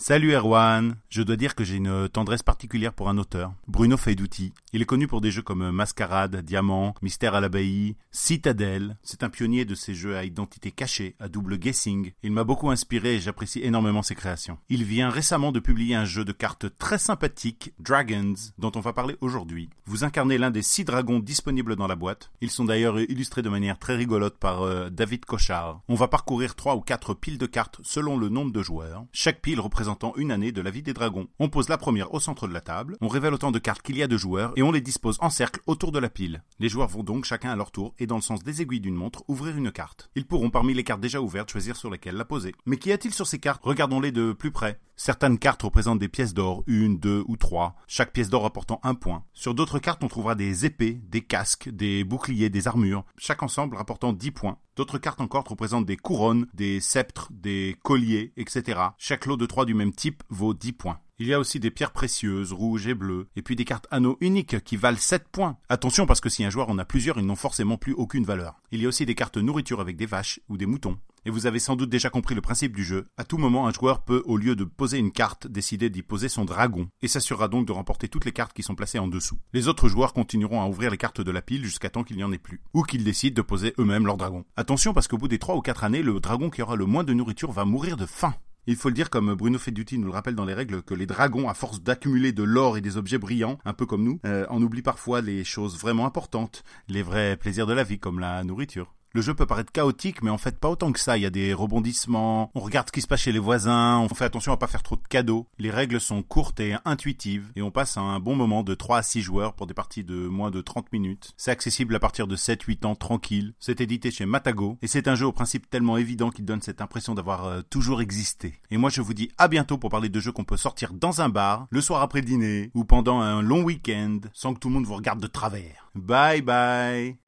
Salut Erwan, je dois dire que j'ai une tendresse particulière pour un auteur, Bruno Feiduti. Il est connu pour des jeux comme Mascarade, Diamant, Mystère à l'abbaye, Citadelle. C'est un pionnier de ces jeux à identité cachée, à double guessing. Il m'a beaucoup inspiré et j'apprécie énormément ses créations. Il vient récemment de publier un jeu de cartes très sympathique, Dragons, dont on va parler aujourd'hui. Vous incarnez l'un des six dragons disponibles dans la boîte. Ils sont d'ailleurs illustrés de manière très rigolote par euh, David Cochard. On va parcourir trois ou quatre piles de cartes selon le nombre de joueurs. Chaque pile représente une année de la vie des dragons. On pose la première au centre de la table, on révèle autant de cartes qu'il y a de joueurs et on les dispose en cercle autour de la pile. Les joueurs vont donc chacun à leur tour et dans le sens des aiguilles d'une montre ouvrir une carte. Ils pourront parmi les cartes déjà ouvertes choisir sur lesquelles la poser. Mais qu'y a-t-il sur ces cartes? Regardons-les de plus près. Certaines cartes représentent des pièces d'or, une, deux ou trois, chaque pièce d'or apportant un point. Sur d'autres cartes, on trouvera des épées, des casques, des boucliers, des armures, chaque ensemble rapportant 10 points. D'autres cartes encore représentent des couronnes, des sceptres, des colliers, etc. Chaque lot de trois du même type vaut 10 points. Il y a aussi des pierres précieuses, rouges et bleues, et puis des cartes anneaux uniques qui valent 7 points. Attention parce que si un joueur en a plusieurs, ils n'ont forcément plus aucune valeur. Il y a aussi des cartes nourriture avec des vaches ou des moutons. Et vous avez sans doute déjà compris le principe du jeu. À tout moment, un joueur peut, au lieu de poser une carte, décider d'y poser son dragon, et s'assurera donc de remporter toutes les cartes qui sont placées en dessous. Les autres joueurs continueront à ouvrir les cartes de la pile jusqu'à temps qu'il n'y en ait plus, ou qu'ils décident de poser eux-mêmes leur dragon. Attention parce qu'au bout des 3 ou 4 années, le dragon qui aura le moins de nourriture va mourir de faim. Il faut le dire, comme Bruno Feduti nous le rappelle dans les règles, que les dragons, à force d'accumuler de l'or et des objets brillants, un peu comme nous, euh, en oublient parfois les choses vraiment importantes, les vrais plaisirs de la vie, comme la nourriture. Le jeu peut paraître chaotique, mais en fait pas autant que ça. Il y a des rebondissements, on regarde ce qui se passe chez les voisins, on fait attention à pas faire trop de cadeaux. Les règles sont courtes et intuitives, et on passe un bon moment de 3 à 6 joueurs pour des parties de moins de 30 minutes. C'est accessible à partir de 7-8 ans tranquille. C'est édité chez Matago, et c'est un jeu au principe tellement évident qu'il donne cette impression d'avoir euh, toujours existé. Et moi je vous dis à bientôt pour parler de jeux qu'on peut sortir dans un bar, le soir après dîner, ou pendant un long week-end, sans que tout le monde vous regarde de travers. Bye bye